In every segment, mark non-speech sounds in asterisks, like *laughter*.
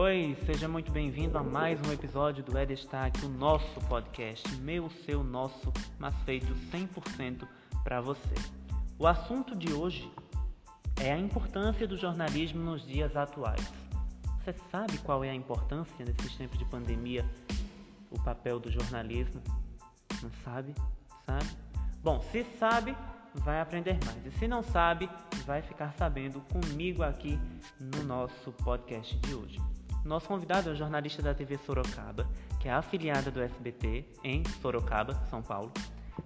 Oi, seja muito bem-vindo a mais um episódio do É Destaque, o nosso podcast, meu, seu, nosso, mas feito 100% para você. O assunto de hoje é a importância do jornalismo nos dias atuais. Você sabe qual é a importância nesses tempos de pandemia, o papel do jornalismo? Não sabe? Sabe? Bom, se sabe, vai aprender mais. E se não sabe, vai ficar sabendo comigo aqui no nosso podcast de hoje. Nosso convidado é o jornalista da TV Sorocaba, que é afiliada do SBT em Sorocaba, São Paulo.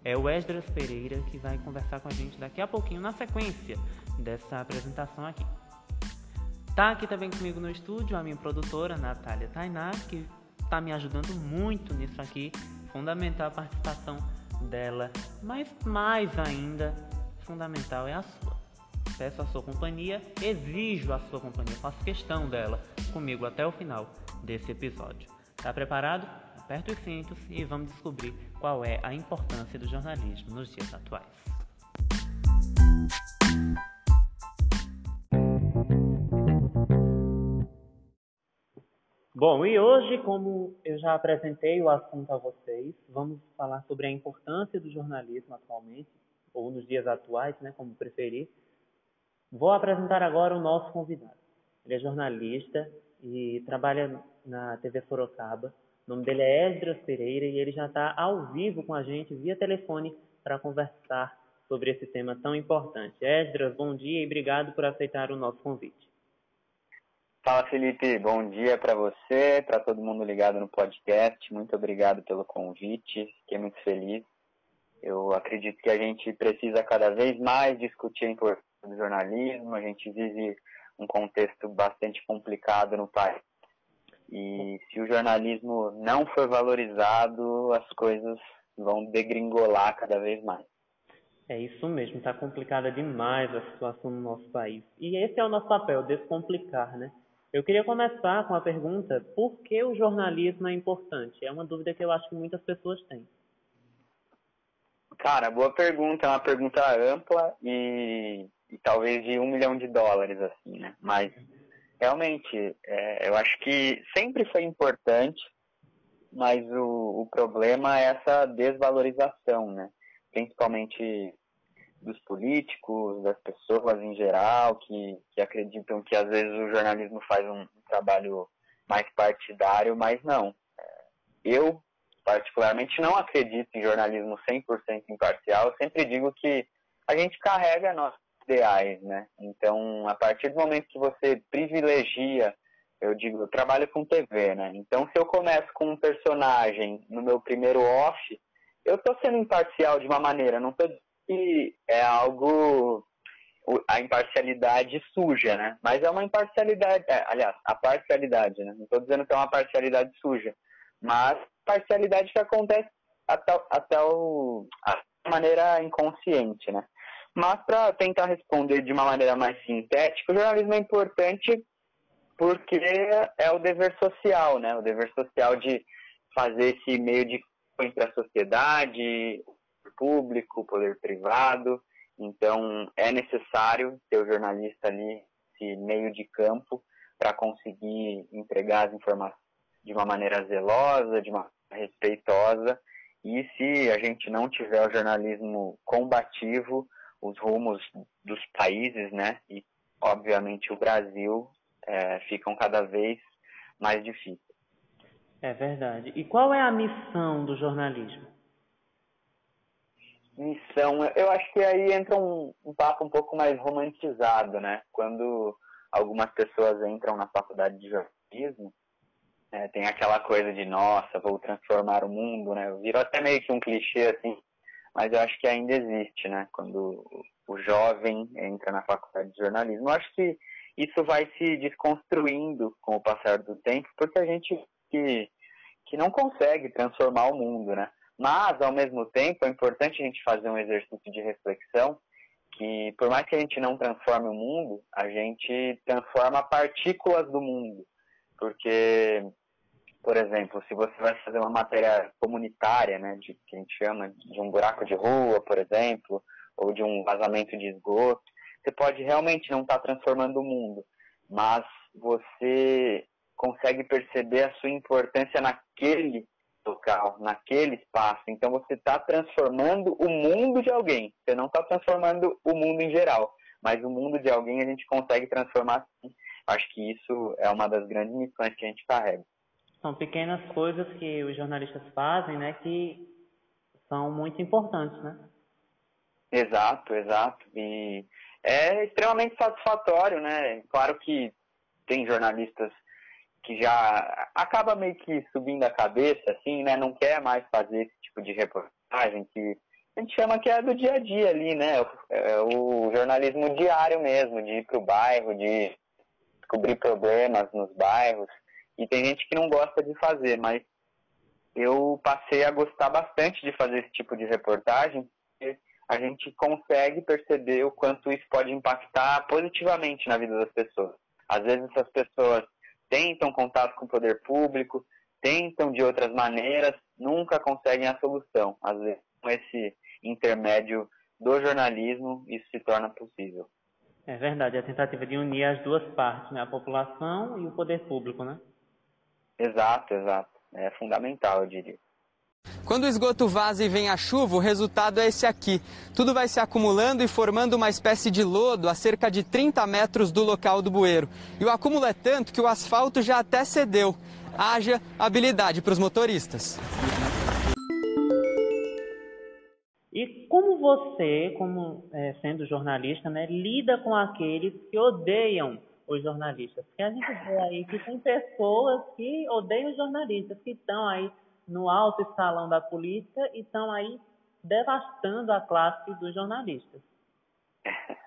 É o Esdras Pereira que vai conversar com a gente daqui a pouquinho na sequência dessa apresentação aqui. Tá aqui também comigo no estúdio a minha produtora Natália Tainá, que está me ajudando muito nisso aqui, fundamental a participação dela, mas mais ainda fundamental é a sua. Peço a sua companhia, exijo a sua companhia, faço questão dela comigo até o final desse episódio. Tá preparado? Aperta os cintos e vamos descobrir qual é a importância do jornalismo nos dias atuais. Bom, e hoje, como eu já apresentei o assunto a vocês, vamos falar sobre a importância do jornalismo atualmente, ou nos dias atuais, né, como preferir. Vou apresentar agora o nosso convidado. Ele é jornalista e trabalha na TV Sorocaba. O nome dele é Esdras Pereira e ele já está ao vivo com a gente via telefone para conversar sobre esse tema tão importante. Esdras, bom dia e obrigado por aceitar o nosso convite. Fala Felipe, bom dia para você, para todo mundo ligado no podcast. Muito obrigado pelo convite, fiquei muito feliz. Eu acredito que a gente precisa cada vez mais discutir a importância do jornalismo. A gente vive um contexto bastante complicado no país. E se o jornalismo não for valorizado, as coisas vão degringolar cada vez mais. É isso mesmo, está complicada demais a situação no nosso país. E esse é o nosso papel, descomplicar, né? Eu queria começar com a pergunta: por que o jornalismo é importante? É uma dúvida que eu acho que muitas pessoas têm. Cara, boa pergunta, é uma pergunta ampla e, e talvez de um milhão de dólares, assim, né? Mas realmente, é, eu acho que sempre foi importante, mas o, o problema é essa desvalorização, né? Principalmente dos políticos, das pessoas em geral, que, que acreditam que às vezes o jornalismo faz um, trabalho mais partidário, mas não. É, eu, particularmente, não acredito em jornalismo 100% imparcial. Eu sempre digo que a gente carrega nossos ideais, né? Então, a partir do momento que você privilegia, eu digo, eu trabalho com TV, né? Então, se eu começo com um personagem no meu primeiro off, eu estou sendo imparcial de uma maneira, não estou que é algo a imparcialidade suja, né? Mas é uma imparcialidade, é, aliás, a parcialidade, né? Não estou dizendo que é uma parcialidade suja, mas parcialidade que acontece até, até o, a maneira inconsciente, né? Mas para tentar responder de uma maneira mais sintética, o jornalismo é importante porque é o dever social, né? O dever social de fazer esse meio de entre a sociedade, público, poder privado. Então, é necessário ter o jornalista ali, esse meio de campo, para conseguir entregar as informações de uma maneira zelosa, de uma respeitosa. E se a gente não tiver o jornalismo combativo, os rumos dos países, né, e obviamente o Brasil, é, ficam cada vez mais difíceis. É verdade. E qual é a missão do jornalismo? missão, eu acho que aí entra um, um papo um pouco mais romantizado, né? Quando algumas pessoas entram na faculdade de jornalismo, é, tem aquela coisa de, nossa, vou transformar o mundo, né? Virou até meio que um clichê, assim, mas eu acho que ainda existe, né? Quando o jovem entra na faculdade de jornalismo. Eu acho que isso vai se desconstruindo com o passar do tempo, porque a gente que, que não consegue transformar o mundo, né? Mas, ao mesmo tempo, é importante a gente fazer um exercício de reflexão que, por mais que a gente não transforme o mundo, a gente transforma partículas do mundo. Porque, por exemplo, se você vai fazer uma matéria comunitária, né, de, que a gente chama de um buraco de rua, por exemplo, ou de um vazamento de esgoto, você pode realmente não estar tá transformando o mundo, mas você consegue perceber a sua importância naquele local, naquele espaço. Então você está transformando o mundo de alguém. Você não está transformando o mundo em geral, mas o mundo de alguém a gente consegue transformar sim. Acho que isso é uma das grandes missões que a gente carrega. São pequenas coisas que os jornalistas fazem, né, que são muito importantes, né? Exato, exato. E é extremamente satisfatório, né? Claro que tem jornalistas que já acaba meio que subindo a cabeça, assim, né? Não quer mais fazer esse tipo de reportagem que a gente chama que é do dia a dia ali, né? É o jornalismo diário mesmo, de ir para o bairro, de descobrir problemas nos bairros. E tem gente que não gosta de fazer, mas eu passei a gostar bastante de fazer esse tipo de reportagem, porque a gente consegue perceber o quanto isso pode impactar positivamente na vida das pessoas. Às vezes essas pessoas tentam contato com o poder público, tentam de outras maneiras, nunca conseguem a solução. Às vezes, com esse intermédio do jornalismo, isso se torna possível. É verdade, a tentativa de unir as duas partes, né? a população e o poder público, né? Exato, exato. É fundamental, eu diria. Quando o esgoto vaza e vem a chuva, o resultado é esse aqui. Tudo vai se acumulando e formando uma espécie de lodo a cerca de 30 metros do local do bueiro. E o acúmulo é tanto que o asfalto já até cedeu. Haja habilidade para os motoristas. E como você, como é, sendo jornalista, né, lida com aqueles que odeiam os jornalistas? Porque a gente vê aí que tem pessoas que odeiam os jornalistas, que estão aí no alto escalão da política e estão aí devastando a classe dos jornalistas. *laughs*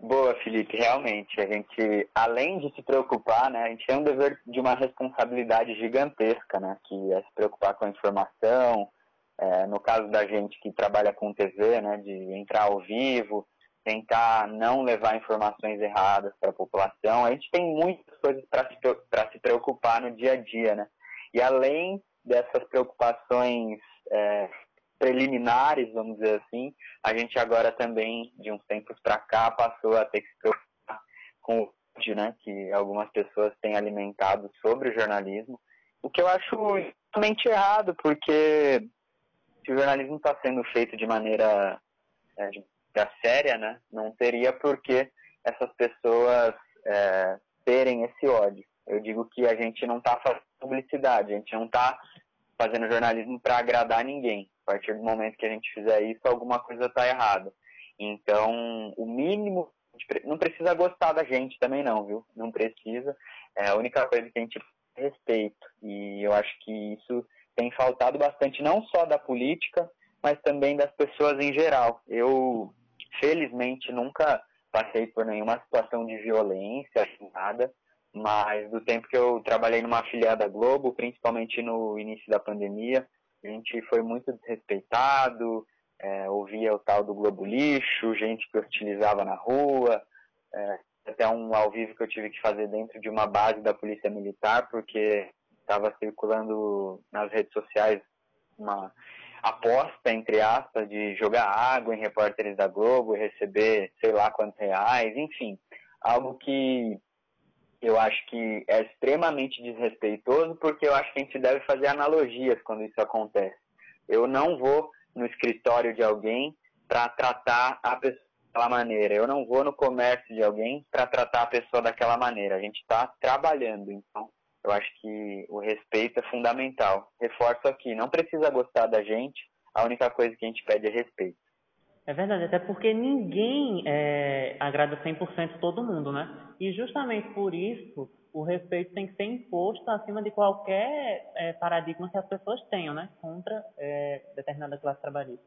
Boa, Felipe, realmente, a gente, além de se preocupar, né, a gente tem um dever de uma responsabilidade gigantesca, né, que é se preocupar com a informação, é, no caso da gente que trabalha com TV, né, de entrar ao vivo, tentar não levar informações erradas para a população, a gente tem muitas coisas para se, se preocupar no dia a dia, né, e além dessas preocupações é, preliminares, vamos dizer assim, a gente agora também, de uns tempos para cá, passou a ter que se preocupar com o né, que algumas pessoas têm alimentado sobre o jornalismo, o que eu acho totalmente errado, porque se o jornalismo está sendo feito de maneira é, de, séria, né, não teria por que essas pessoas é, terem esse ódio. Eu digo que a gente não está fazendo publicidade, a gente não está fazendo jornalismo para agradar ninguém. A partir do momento que a gente fizer isso, alguma coisa está errada. Então, o mínimo, não precisa gostar da gente também não, viu? Não precisa. É a única coisa que a gente respeito. E eu acho que isso tem faltado bastante, não só da política, mas também das pessoas em geral. Eu, felizmente, nunca passei por nenhuma situação de violência, nada mas do tempo que eu trabalhei numa afiliada Globo, principalmente no início da pandemia, a gente foi muito desrespeitado, é, ouvia o tal do Globo Lixo, gente que utilizava na rua, é, até um ao vivo que eu tive que fazer dentro de uma base da Polícia Militar, porque estava circulando nas redes sociais uma aposta, entre aspas, de jogar água em repórteres da Globo e receber sei lá quantos reais, enfim, algo que eu acho que é extremamente desrespeitoso, porque eu acho que a gente deve fazer analogias quando isso acontece. Eu não vou no escritório de alguém para tratar a pessoa daquela maneira. Eu não vou no comércio de alguém para tratar a pessoa daquela maneira. A gente está trabalhando, então eu acho que o respeito é fundamental. Reforço aqui, não precisa gostar da gente, a única coisa que a gente pede é respeito. É verdade, até porque ninguém é, agrada 100% todo mundo, né? E justamente por isso, o respeito tem que ser imposto acima de qualquer é, paradigma que as pessoas tenham, né? Contra é, determinada classe trabalhista.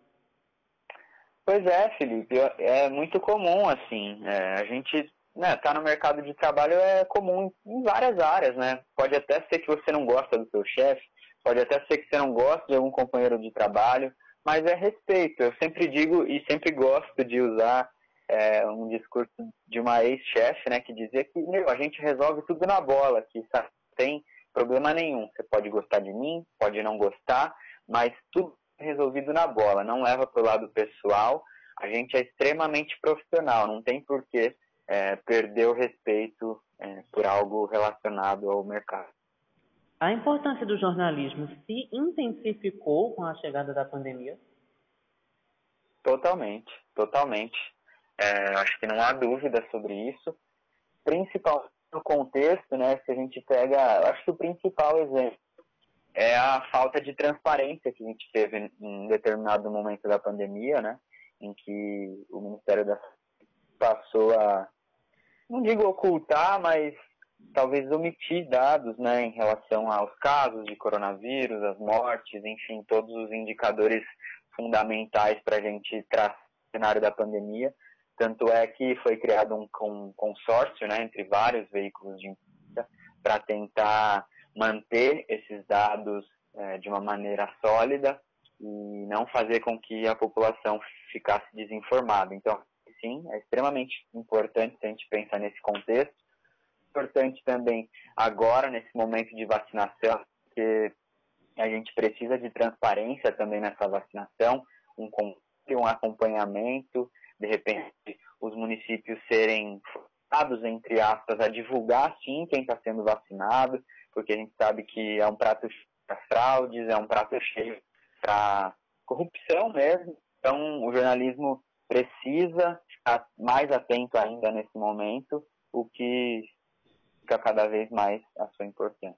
Pois é, Felipe, é muito comum, assim, é, a gente né, tá no mercado de trabalho é comum em várias áreas, né? Pode até ser que você não gosta do seu chefe, pode até ser que você não gosta de algum companheiro de trabalho, mas é respeito. Eu sempre digo e sempre gosto de usar é, um discurso de uma ex-chefe, né, que dizia que meu, a gente resolve tudo na bola, que sabe, tem problema nenhum. Você pode gostar de mim, pode não gostar, mas tudo é resolvido na bola. Não leva para o lado pessoal. A gente é extremamente profissional. Não tem por que é, perder o respeito é, por algo relacionado ao mercado. A importância do jornalismo se intensificou com a chegada da pandemia? Totalmente, totalmente. É, acho que não há dúvida sobre isso. Principalmente no contexto, né, se a gente pega, acho que o principal exemplo é a falta de transparência que a gente teve em determinado momento da pandemia, né, em que o Ministério da passou a, não digo ocultar, mas talvez omitir dados, né, em relação aos casos de coronavírus, as mortes, enfim, todos os indicadores fundamentais para a gente traçar o cenário da pandemia. Tanto é que foi criado um, consórcio né, entre vários veículos de imprensa para tentar manter esses dados é, de uma maneira sólida e não fazer com que a população ficasse desinformada. Então, sim, é extremamente importante se a gente pensar nesse contexto. Importante também agora, nesse momento de vacinação, que a gente precisa de transparência também nessa vacinação, um, um acompanhamento, de repente os municípios serem forçados, entre aspas, a divulgar sim quem está sendo vacinado, porque a gente sabe que é um prato cheio para fraudes, é um prato cheio para corrupção mesmo. Então, o jornalismo precisa estar mais atento ainda nesse momento, o que fica cada vez mais a sua importância.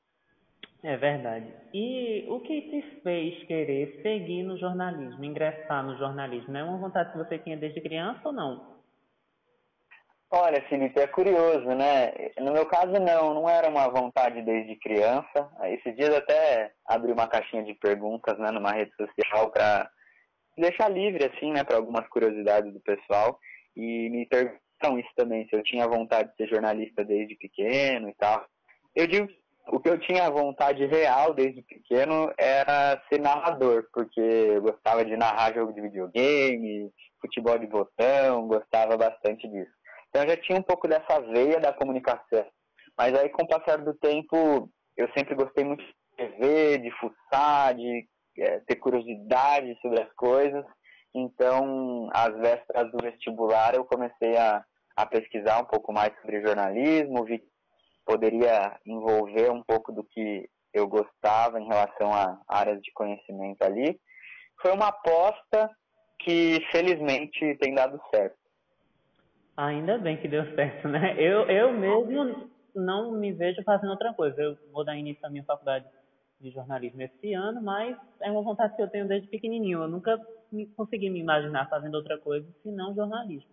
É verdade. E o que te fez querer seguir no jornalismo, ingressar no jornalismo? É uma vontade que você tinha desde criança ou não? Olha, Felipe, é curioso, né? No meu caso, não, não era uma vontade desde criança. Esses dias até abri uma caixinha de perguntas né, numa rede social para deixar livre, assim, né, para algumas curiosidades do pessoal. E me perguntaram isso também, se eu tinha vontade de ser jornalista desde pequeno e tal. Eu digo o que eu tinha vontade real desde pequeno era ser narrador, porque eu gostava de narrar jogo de videogame, futebol de botão, gostava bastante disso. Então eu já tinha um pouco dessa veia da comunicação. Mas aí com o passar do tempo, eu sempre gostei muito de TV, de fuçar, de é, ter curiosidade sobre as coisas. Então, às vésperas do vestibular, eu comecei a, a pesquisar um pouco mais sobre jornalismo, vi poderia envolver um pouco do que eu gostava em relação a áreas de conhecimento ali. Foi uma aposta que felizmente tem dado certo. Ainda bem que deu certo, né? Eu, eu mesmo não me vejo fazendo outra coisa. Eu vou dar início à minha faculdade de jornalismo esse ano, mas é uma vontade que eu tenho desde pequenininho. Eu nunca consegui me imaginar fazendo outra coisa senão jornalismo.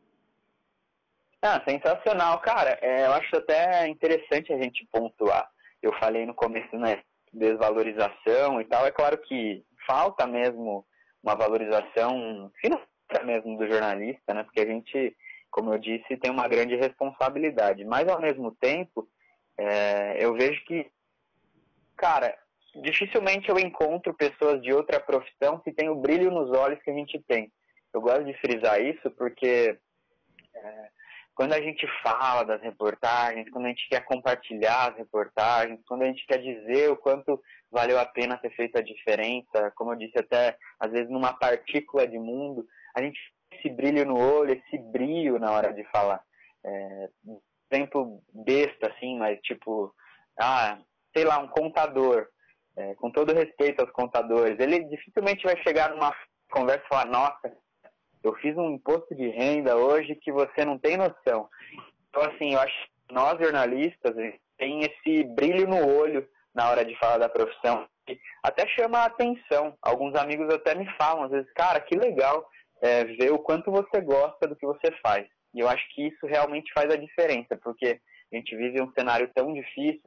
Ah, sensacional, cara. É, eu acho até interessante a gente pontuar. Eu falei no começo, né, desvalorização e tal. É claro que falta mesmo uma valorização financeira mesmo do jornalista, né? Porque a gente, como eu disse, tem uma grande responsabilidade. Mas ao mesmo tempo, é, eu vejo que, cara, dificilmente eu encontro pessoas de outra profissão que têm o brilho nos olhos que a gente tem. Eu gosto de frisar isso porque é, quando a gente fala das reportagens, quando a gente quer compartilhar as reportagens, quando a gente quer dizer o quanto valeu a pena ter feito a diferença, como eu disse até, às vezes numa partícula de mundo, a gente esse brilho no olho, esse brilho na hora de falar. É, besta, assim, mas tipo, ah, sei lá, um contador, é, com todo respeito aos contadores, ele dificilmente vai chegar numa conversa e falar, nossa, eu fiz um imposto de renda hoje que você não tem noção. Então, assim, eu acho que nós jornalistas tem esse brilho no olho na hora de falar da profissão. Até chama a atenção. Alguns amigos até me falam, às vezes, cara, que legal é, ver o quanto você gosta do que você faz. E eu acho que isso realmente faz a diferença, porque a gente vive um cenário tão difícil,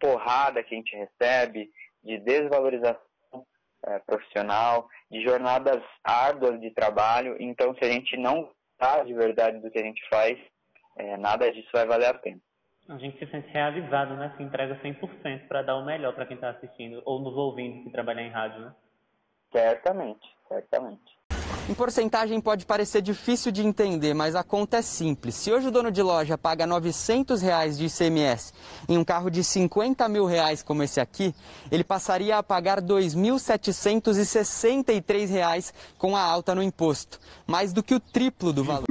porrada que a gente recebe, de desvalorização é, profissional, de jornadas árduas de trabalho. Então, se a gente não está de verdade do que a gente faz, é, nada disso vai valer a pena. A gente se sente realizado, né? Se entrega 100% para dar o melhor para quem está assistindo ou nos ouvindo que trabalha em rádio, né? Certamente, certamente. Em porcentagem pode parecer difícil de entender, mas a conta é simples. Se hoje o dono de loja paga 900 reais de ICMS em um carro de 50 mil reais como esse aqui, ele passaria a pagar 2.763 reais com a alta no imposto, mais do que o triplo do valor.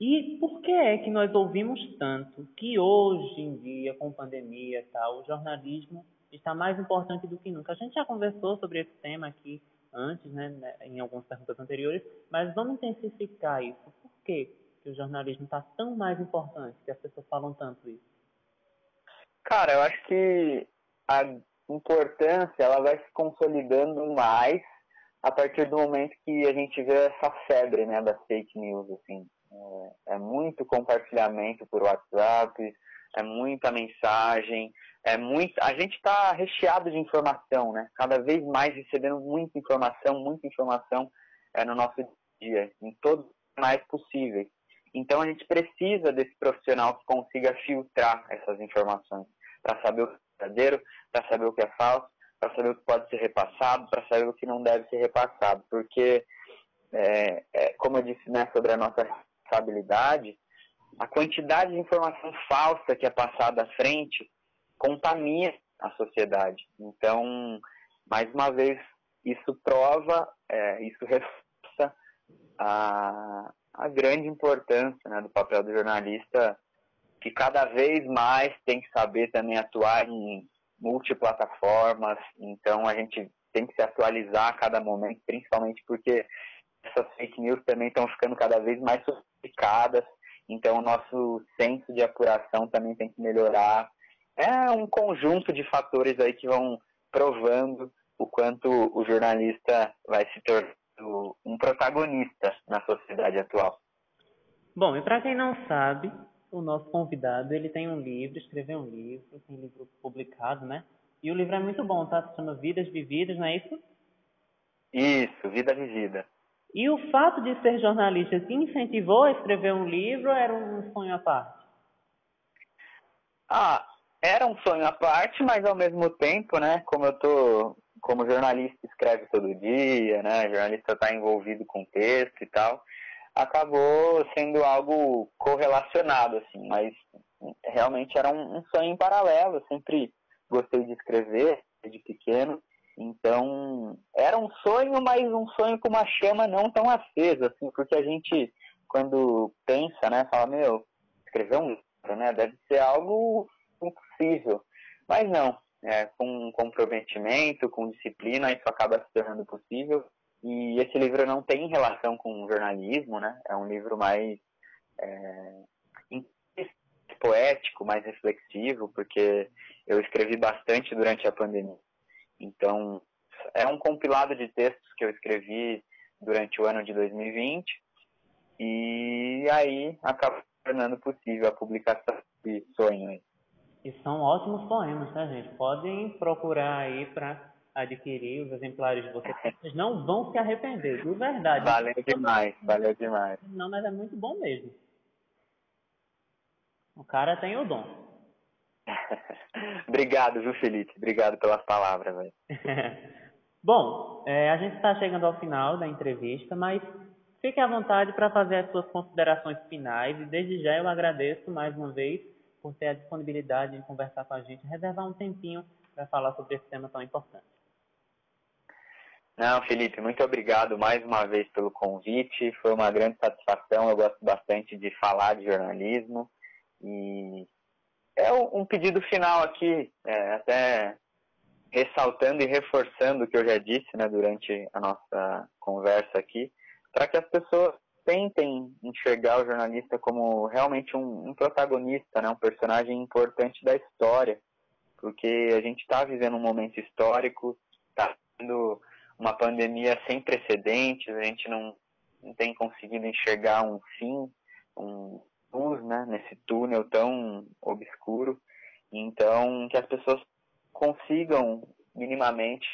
E por que é que nós ouvimos tanto que hoje em dia, com pandemia e tal, o jornalismo está mais importante do que nunca? A gente já conversou sobre esse tema aqui antes, né, né em algumas perguntas anteriores, mas vamos intensificar isso. Por que, que o jornalismo está tão mais importante, que as pessoas falam tanto isso? Cara, eu acho que a importância ela vai se consolidando mais a partir do momento que a gente vê essa febre né, das fake news. Assim. É, é muito compartilhamento por WhatsApp, é muita mensagem, é muito. A gente está recheado de informação, né? Cada vez mais recebendo muita informação, muita informação é, no nosso dia, em todos os canais possíveis. Então a gente precisa desse profissional que consiga filtrar essas informações para saber o que é verdadeiro, para saber o que é falso, para saber o que pode ser repassado, para saber o que não deve ser repassado. Porque, é, é, como eu disse né, sobre a nossa responsabilidade, a quantidade de informação falsa que é passada à frente contamina a sociedade. Então, mais uma vez, isso prova, é, isso reforça a, a grande importância né, do papel do jornalista, que cada vez mais tem que saber também atuar em multiplataformas, então a gente tem que se atualizar a cada momento, principalmente porque essas fake news também estão ficando cada vez mais sofisticadas, então o nosso senso de apuração também tem que melhorar. É um conjunto de fatores aí que vão provando o quanto o jornalista vai se tornando um protagonista na sociedade atual. Bom, e para quem não sabe, o nosso convidado ele tem um livro, escreveu um livro, tem um livro publicado, né? E o livro é muito bom, tá? Se chama Vidas Vividas, não é isso? Isso, Vida Vivida. E o fato de ser jornalista te incentivou a escrever um livro ou era um sonho à parte? Ah, era um sonho à parte, mas ao mesmo tempo, né, como eu tô, como jornalista escreve todo dia, né, jornalista está envolvido com texto e tal, acabou sendo algo correlacionado, assim, mas realmente era um, um sonho em paralelo, eu sempre gostei de escrever desde pequeno, então, era um sonho, mas um sonho com uma chama não tão acesa, assim, porque a gente, quando pensa, né, fala, meu, escrever um livro, né, deve ser algo impossível. Mas não, é, com comprometimento, com disciplina, isso acaba se tornando possível. E esse livro não tem relação com jornalismo, né, é um livro mais é, poético, mais reflexivo, porque eu escrevi bastante durante a pandemia então, é um compilado de textos que eu escrevi durante o ano de 2020 e aí acabou tornando possível a publicação de sonho. E são ótimos poemas, tá, gente? Podem procurar aí para adquirir os exemplares de vocês. *laughs* Vocês não vão se arrepender, de verdade. Valeu demais, valeu demais. Não, mas é muito bom mesmo. O cara tem o dom. *laughs* Obrigado, viu, Felipe? Obrigado pelas palavras. *laughs* Bom, é, a gente está chegando ao final da entrevista, mas fique à vontade para fazer as suas considerações finais e desde já eu agradeço mais uma vez por ter a disponibilidade de conversar com a gente, reservar um tempinho para falar sobre esse tema tão importante. Não, Felipe, muito obrigado mais uma vez pelo convite. Foi uma grande satisfação. Eu gosto bastante de falar de jornalismo e é um pedido final aqui, é, até ressaltando e reforçando o que eu já disse né, durante a nossa conversa aqui, para que as pessoas tentem enxergar o jornalista como realmente um, um protagonista, né, um personagem importante da história, porque a gente está vivendo um momento histórico, está tendo uma pandemia sem precedentes, a gente não, não tem conseguido enxergar um fim, um, luz né, nesse túnel tão obscuro. Então, que as pessoas consigam minimamente.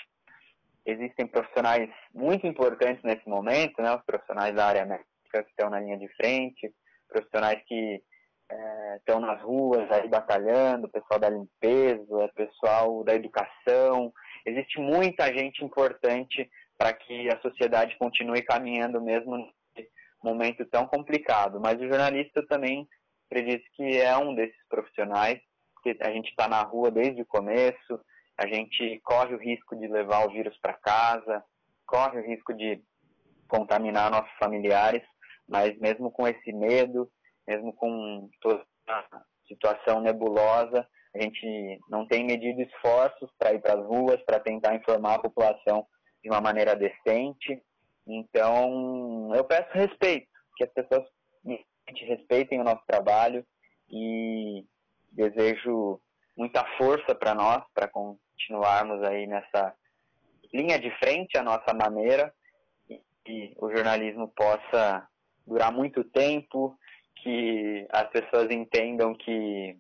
Existem profissionais muito importantes nesse momento, né, os profissionais da área médica que estão na linha de frente, profissionais que é, estão nas ruas aí batalhando, pessoal da limpeza, pessoal da educação. Existe muita gente importante para que a sociedade continue caminhando mesmo momento tão complicado. Mas o jornalista também acredito que é um desses profissionais, que a gente está na rua desde o começo, a gente corre o risco de levar o vírus para casa, corre o risco de contaminar nossos familiares, mas mesmo com esse medo, mesmo com toda a situação nebulosa, a gente não tem medido esforços para ir para as ruas, para tentar informar a população de uma maneira decente. Então, eu peço respeito, que as pessoas respeitem o nosso trabalho e desejo muita força para nós, para continuarmos aí nessa linha de frente, a nossa maneira, e que o jornalismo possa durar muito tempo, que as pessoas entendam que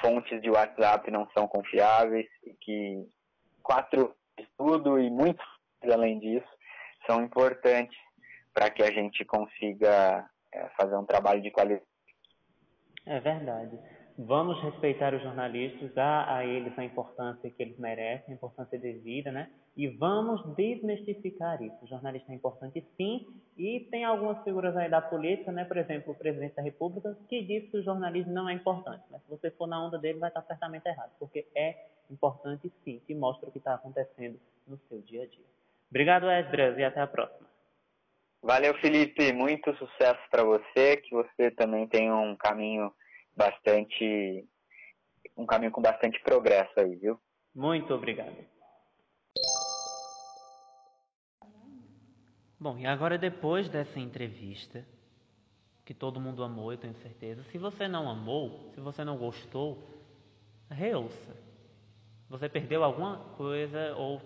fontes de WhatsApp não são confiáveis, que quatro estudo e muito além disso são importantes para que a gente consiga é, fazer um trabalho de qualidade. É verdade. Vamos respeitar os jornalistas, dar a eles a importância que eles merecem, a importância devida, né? E vamos desmistificar isso. O jornalista é importante sim, e tem algumas figuras aí da política, né? Por exemplo, o presidente da República, que diz que o jornalismo não é importante. Mas se você for na onda dele, vai estar certamente errado, porque é importante sim, que mostra o que está acontecendo no seu dia a dia. Obrigado, Esdras, e até a próxima. Valeu, Felipe. Muito sucesso para você, que você também tenha um caminho bastante um caminho com bastante progresso aí, viu? Muito obrigado. Bom, e agora depois dessa entrevista, que todo mundo amou, eu tenho certeza. Se você não amou, se você não gostou, reouça. Você perdeu alguma coisa ou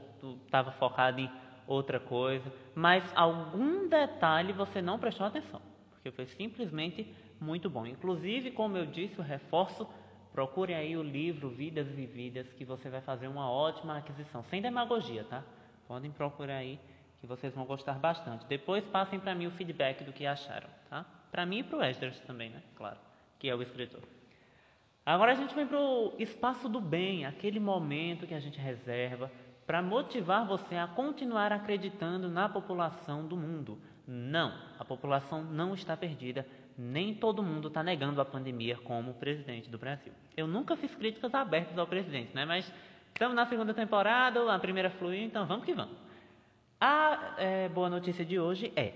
estava focado em outra coisa, mas algum detalhe você não prestou atenção, porque foi simplesmente muito bom. Inclusive, como eu disse, eu reforço, procure aí o livro Vidas e Vidas, que você vai fazer uma ótima aquisição, sem demagogia, tá? Podem procurar aí, que vocês vão gostar bastante. Depois passem para mim o feedback do que acharam, tá? Para mim e para o Esdras também, né? Claro, que é o escritor. Agora a gente vem para o espaço do bem, aquele momento que a gente reserva para motivar você a continuar acreditando na população do mundo. Não, a população não está perdida nem todo mundo está negando a pandemia como presidente do Brasil. Eu nunca fiz críticas abertas ao presidente, né? Mas estamos na segunda temporada, a primeira fluiu, então vamos que vamos. A é, boa notícia de hoje é,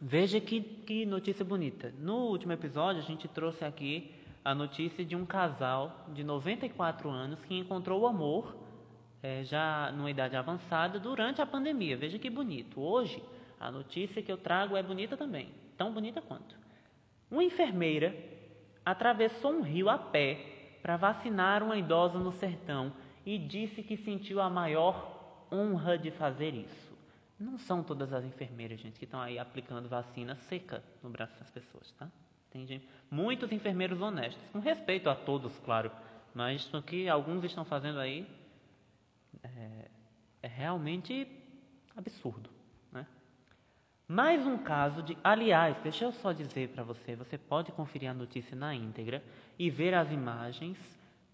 veja que, que notícia bonita. No último episódio a gente trouxe aqui a notícia de um casal de 94 anos que encontrou o amor é, já numa idade avançada durante a pandemia. Veja que bonito. Hoje a notícia que eu trago é bonita também, tão bonita quanto. Uma enfermeira atravessou um rio a pé para vacinar uma idosa no sertão e disse que sentiu a maior honra de fazer isso. Não são todas as enfermeiras, gente, que estão aí aplicando vacina seca no braço das pessoas, tá? Tem gente, muitos enfermeiros honestos, com respeito a todos, claro, mas o que alguns estão fazendo aí é, é realmente absurdo. Mais um caso de. Aliás, deixa eu só dizer para você: você pode conferir a notícia na íntegra e ver as imagens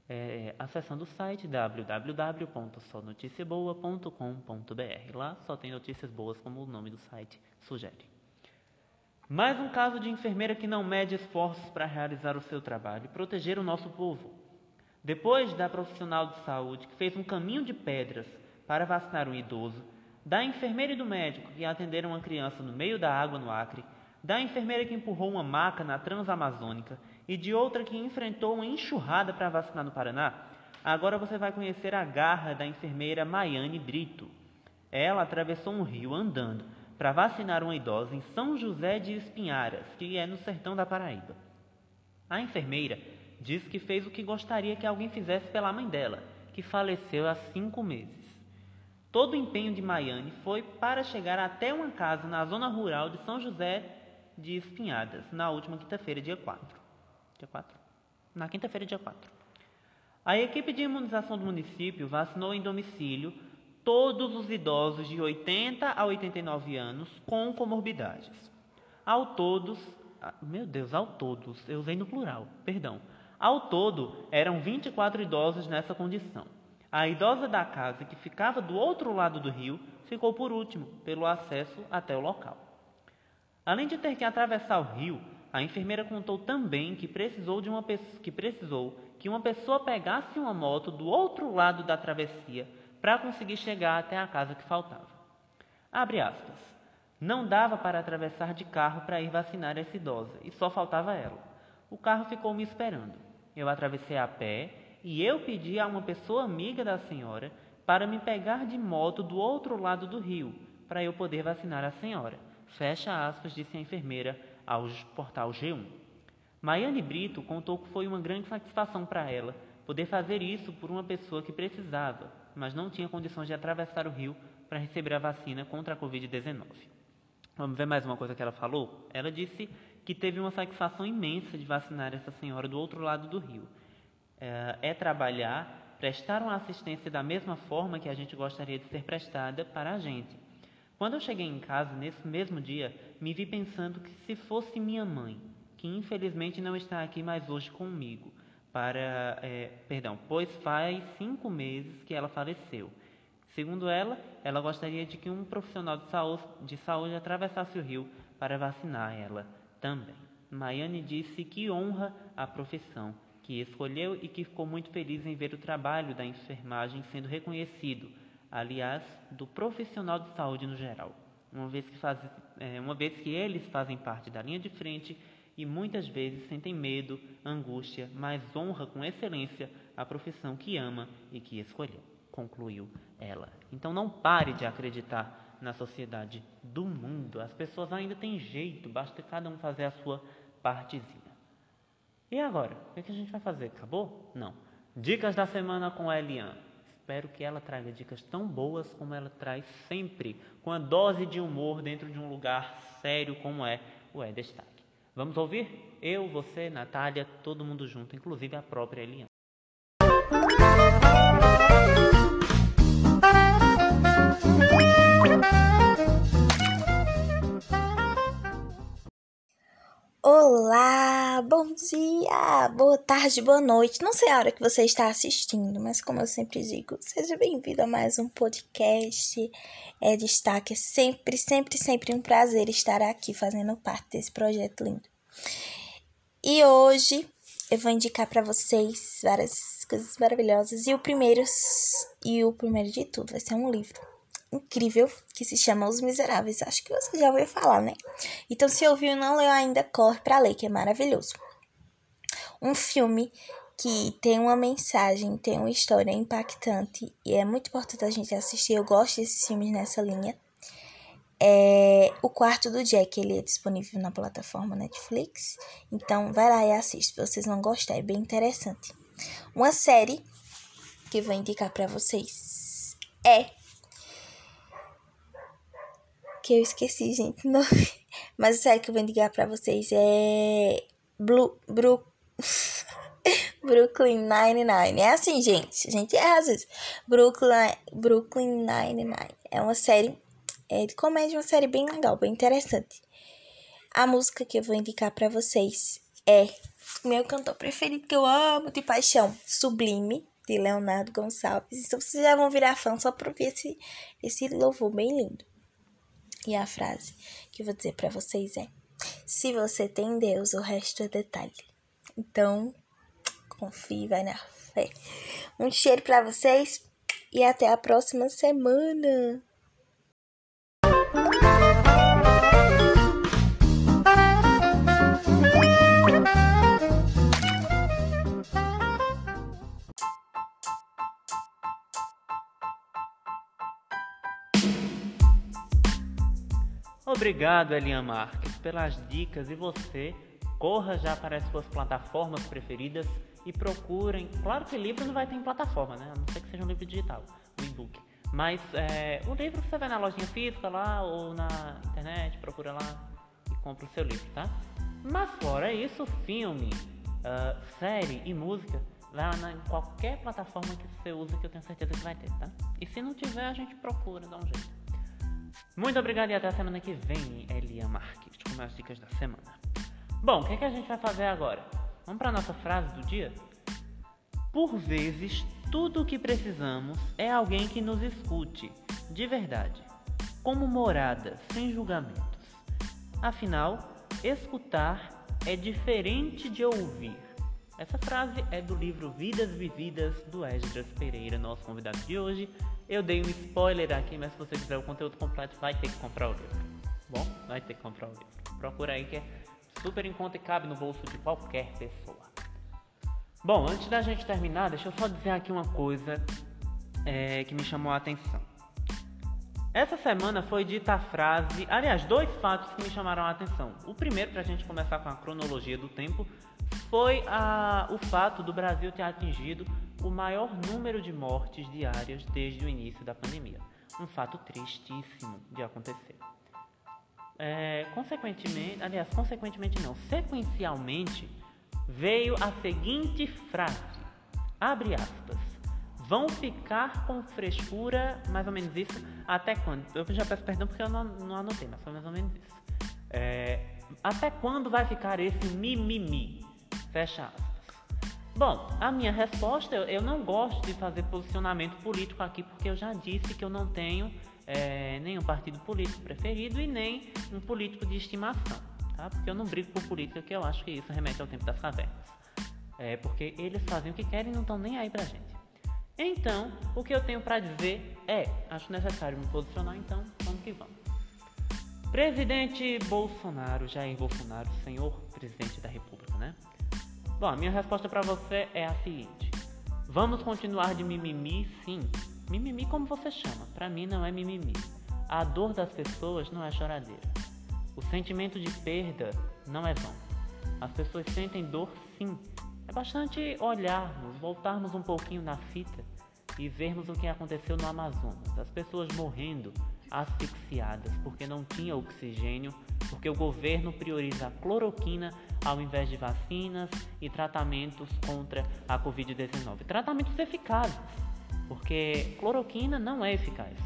é, acessando o site www.sonoticiaboa.com.br. Lá só tem notícias boas, como o nome do site sugere. Mais um caso de enfermeira que não mede esforços para realizar o seu trabalho e proteger o nosso povo. Depois da profissional de saúde que fez um caminho de pedras para vacinar um idoso, da enfermeira e do médico que atenderam uma criança no meio da água no Acre, da enfermeira que empurrou uma maca na Transamazônica e de outra que enfrentou uma enxurrada para vacinar no Paraná, agora você vai conhecer a garra da enfermeira Maiane Brito. Ela atravessou um rio andando para vacinar uma idosa em São José de Espinharas, que é no sertão da Paraíba. A enfermeira disse que fez o que gostaria que alguém fizesse pela mãe dela, que faleceu há cinco meses. Todo o empenho de Maiane foi para chegar até uma casa na zona rural de São José de Espinhadas, na última quinta-feira, dia 4. Dia 4? Na quinta-feira, dia 4. A equipe de imunização do município vacinou em domicílio todos os idosos de 80 a 89 anos com comorbidades. Ao todos, meu Deus, ao todos, eu usei no plural, perdão. Ao todo, eram 24 idosos nessa condição. A idosa da casa, que ficava do outro lado do rio, ficou por último, pelo acesso até o local. Além de ter que atravessar o rio, a enfermeira contou também que precisou, de uma, que, precisou que uma pessoa pegasse uma moto do outro lado da travessia para conseguir chegar até a casa que faltava. Abre aspas. Não dava para atravessar de carro para ir vacinar essa idosa e só faltava ela. O carro ficou me esperando. Eu atravessei a pé e eu pedi a uma pessoa amiga da senhora para me pegar de moto do outro lado do rio para eu poder vacinar a senhora. Fecha aspas, disse a enfermeira ao portal G1. Maiane Brito contou que foi uma grande satisfação para ela poder fazer isso por uma pessoa que precisava, mas não tinha condições de atravessar o rio para receber a vacina contra a Covid-19. Vamos ver mais uma coisa que ela falou? Ela disse que teve uma satisfação imensa de vacinar essa senhora do outro lado do rio. É, é trabalhar, prestar uma assistência da mesma forma que a gente gostaria de ser prestada para a gente. Quando eu cheguei em casa, nesse mesmo dia, me vi pensando que se fosse minha mãe, que infelizmente não está aqui mais hoje comigo, para, é, perdão, pois faz cinco meses que ela faleceu. Segundo ela, ela gostaria de que um profissional de saúde, de saúde atravessasse o rio para vacinar ela também. Maiane disse que honra a profissão que escolheu e que ficou muito feliz em ver o trabalho da enfermagem sendo reconhecido, aliás, do profissional de saúde no geral, uma vez que, faz, é, uma vez que eles fazem parte da linha de frente e muitas vezes sentem medo, angústia, mas honra com excelência a profissão que ama e que escolheu concluiu ela. Então não pare de acreditar na sociedade do mundo. As pessoas ainda têm jeito, basta cada um fazer a sua partezinha. E agora? O que a gente vai fazer? Acabou? Não. Dicas da semana com a Eliane. Espero que ela traga dicas tão boas como ela traz sempre, com a dose de humor dentro de um lugar sério como é o É Destaque. Vamos ouvir? Eu, você, Natália, todo mundo junto, inclusive a própria Eliane. Olá, bom dia, boa tarde, boa noite. Não sei a hora que você está assistindo, mas como eu sempre digo, seja bem-vindo a mais um podcast. É destaque, é sempre, sempre, sempre um prazer estar aqui fazendo parte desse projeto lindo. E hoje eu vou indicar para vocês várias coisas maravilhosas e o primeiro e o primeiro de tudo vai ser um livro incrível que se chama Os Miseráveis. Acho que você já ouviu falar, né? Então, se ouviu e não leu ainda, corre para ler, que é maravilhoso. Um filme que tem uma mensagem, tem uma história impactante e é muito importante a gente assistir. Eu gosto desses filmes nessa linha. É O Quarto do Jack, ele é disponível na plataforma Netflix. Então, vai lá e assiste, vocês vão gostar, é bem interessante. Uma série que eu vou indicar para vocês é que eu esqueci, gente, *laughs* não. Mas a série que eu vou indicar pra vocês é Blue, Bru... *laughs* Brooklyn Nine-Nine. É assim, gente. A gente erra às vezes. Brooklyn, Brooklyn Nine-Nine. É uma série é, de comédia, uma série bem legal, bem interessante. A música que eu vou indicar para vocês é meu cantor preferido que eu amo de paixão, Sublime, de Leonardo Gonçalves. Então vocês já vão virar fã só pra ver esse, esse louvor bem lindo. E a frase que eu vou dizer para vocês é: Se você tem Deus, o resto é detalhe. Então, confie, vai na fé. Um cheiro para vocês e até a próxima semana. Obrigado, Elian Marques, pelas dicas e você corra já para as suas plataformas preferidas e procurem. Claro que livro não vai ter em plataforma, né? A não ser que seja um livro digital, um e-book. Mas é, o livro você vai na lojinha física lá ou na internet, procura lá e compra o seu livro, tá? Mas fora isso, filme, uh, série e música, lá na, em qualquer plataforma que você usa que eu tenho certeza que vai ter, tá? E se não tiver, a gente procura, dá um jeito. Muito obrigado e até a semana que vem, Elia Marques, com mais dicas da semana. Bom, o que, é que a gente vai fazer agora? Vamos para a nossa frase do dia? Por vezes, tudo o que precisamos é alguém que nos escute, de verdade, como morada, sem julgamentos. Afinal, escutar é diferente de ouvir. Essa frase é do livro Vidas Vividas do Esdras Pereira, nosso convidado de hoje. Eu dei um spoiler aqui, mas se você quiser o conteúdo completo, vai ter que comprar o livro. Bom, vai ter que comprar o livro. Procura aí que é super em conta e cabe no bolso de qualquer pessoa. Bom, antes da gente terminar, deixa eu só dizer aqui uma coisa é, que me chamou a atenção. Essa semana foi dita a frase, aliás, dois fatos que me chamaram a atenção. O primeiro, para a gente começar com a cronologia do tempo, foi a, o fato do Brasil ter atingido o maior número de mortes diárias desde o início da pandemia. Um fato tristíssimo de acontecer. É, consequentemente, aliás, consequentemente não, sequencialmente veio a seguinte frase, abre aspas, vão ficar com frescura, mais ou menos isso, até quando? Eu já peço perdão porque eu não, não anotei, mas foi mais ou menos isso. É, até quando vai ficar esse mimimi? Fecha aspas. Bom, a minha resposta, eu, eu não gosto de fazer posicionamento político aqui, porque eu já disse que eu não tenho é, nem um partido político preferido e nem um político de estimação, tá? Porque eu não brigo por política, que eu acho que isso remete ao tempo das cavernas. É porque eles fazem o que querem e não estão nem aí pra gente. Então, o que eu tenho para dizer é, acho necessário me posicionar, então vamos que vamos. Presidente Bolsonaro, Jair Bolsonaro, senhor presidente da República, né? Bom, a minha resposta para você é a seguinte: vamos continuar de mimimi, sim. Mimimi como você chama, para mim não é mimimi. A dor das pessoas não é choradeira. O sentimento de perda não é vão. As pessoas sentem dor, sim. É bastante olharmos, voltarmos um pouquinho na fita e vermos o que aconteceu no Amazonas. As pessoas morrendo asfixiadas porque não tinha oxigênio, porque o governo prioriza a cloroquina ao invés de vacinas e tratamentos contra a Covid-19. Tratamentos eficazes, porque cloroquina não é eficaz.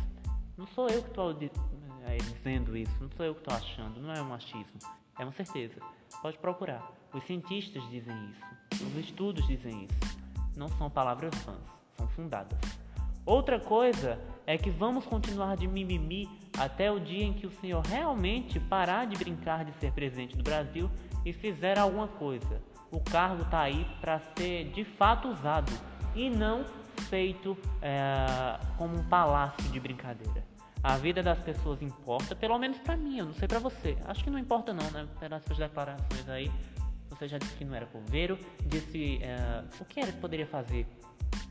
Não sou eu que estou é, dizendo isso, não sou eu que estou achando, não é um machismo, é uma certeza. Pode procurar. Os cientistas dizem isso, os estudos dizem isso. Não são palavras vãs, são fundadas. Outra coisa é que vamos continuar de mimimi até o dia em que o senhor realmente parar de brincar de ser presidente do Brasil e fizer alguma coisa. O cargo está aí para ser de fato usado e não feito é, como um palácio de brincadeira. A vida das pessoas importa, pelo menos para mim, eu não sei para você. Acho que não importa não, né? Pelas suas declarações aí, você já disse que não era coveiro, disse é, o que era que poderia fazer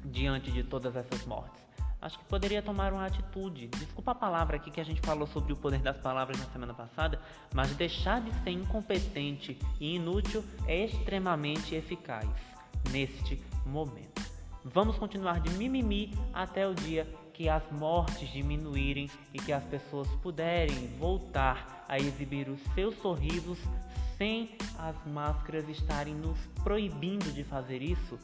diante de todas essas mortes acho que poderia tomar uma atitude. Desculpa a palavra aqui que a gente falou sobre o poder das palavras na semana passada, mas deixar de ser incompetente e inútil é extremamente eficaz neste momento. Vamos continuar de mimimi até o dia que as mortes diminuírem e que as pessoas puderem voltar a exibir os seus sorrisos sem as máscaras estarem nos proibindo de fazer isso,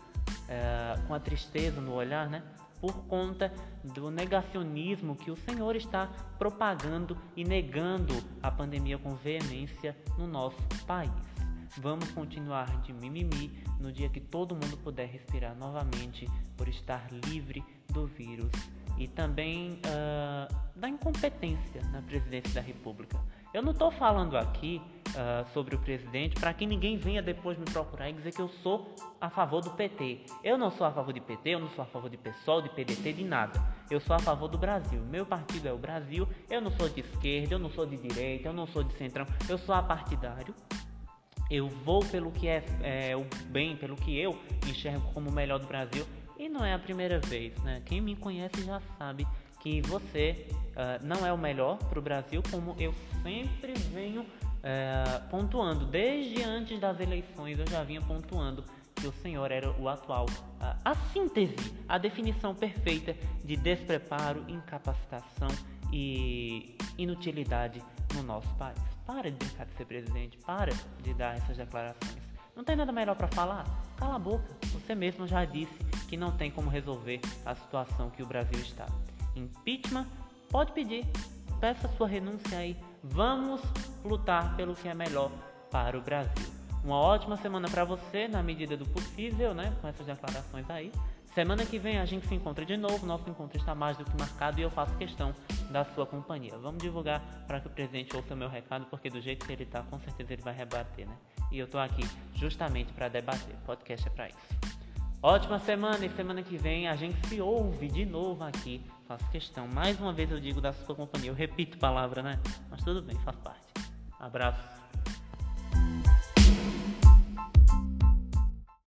é, com a tristeza no olhar, né? por conta do negacionismo que o Senhor está propagando e negando a pandemia com veemência no nosso país. Vamos continuar de mimimi no dia que todo mundo puder respirar novamente por estar livre do vírus e também uh, da incompetência na presidência da República. Eu não estou falando aqui uh, sobre o presidente para que ninguém venha depois me procurar e dizer que eu sou a favor do PT. Eu não sou a favor de PT, eu não sou a favor de PSOL, de PDT, de nada. Eu sou a favor do Brasil. Meu partido é o Brasil. Eu não sou de esquerda, eu não sou de direita, eu não sou de centrão. Eu sou apartidário. Eu vou pelo que é, é o bem, pelo que eu enxergo como o melhor do Brasil. E não é a primeira vez, né? Quem me conhece já sabe que você uh, não é o melhor para o Brasil, como eu sempre venho uh, pontuando. Desde antes das eleições eu já vinha pontuando que o senhor era o atual, uh, a síntese, a definição perfeita de despreparo, incapacitação e inutilidade no nosso país. Para de brincar de ser presidente, para de dar essas declarações. Não tem nada melhor para falar? Cala a boca. Você mesmo já disse que não tem como resolver a situação que o Brasil está impeachment, pode pedir, peça sua renúncia aí. Vamos lutar pelo que é melhor para o Brasil. Uma ótima semana para você, na medida do possível, né? Com essas declarações aí. Semana que vem a gente se encontra de novo. Nosso encontro está mais do que marcado e eu faço questão da sua companhia. Vamos divulgar para que o presidente ouça o meu recado, porque do jeito que ele está, com certeza ele vai rebater, né? E eu estou aqui justamente para debater. Podcast é para isso. Ótima semana e semana que vem a gente se ouve de novo aqui. Faço questão, mais uma vez eu digo da sua companhia. Eu repito palavra, né? Mas tudo bem, faz parte. Abraço.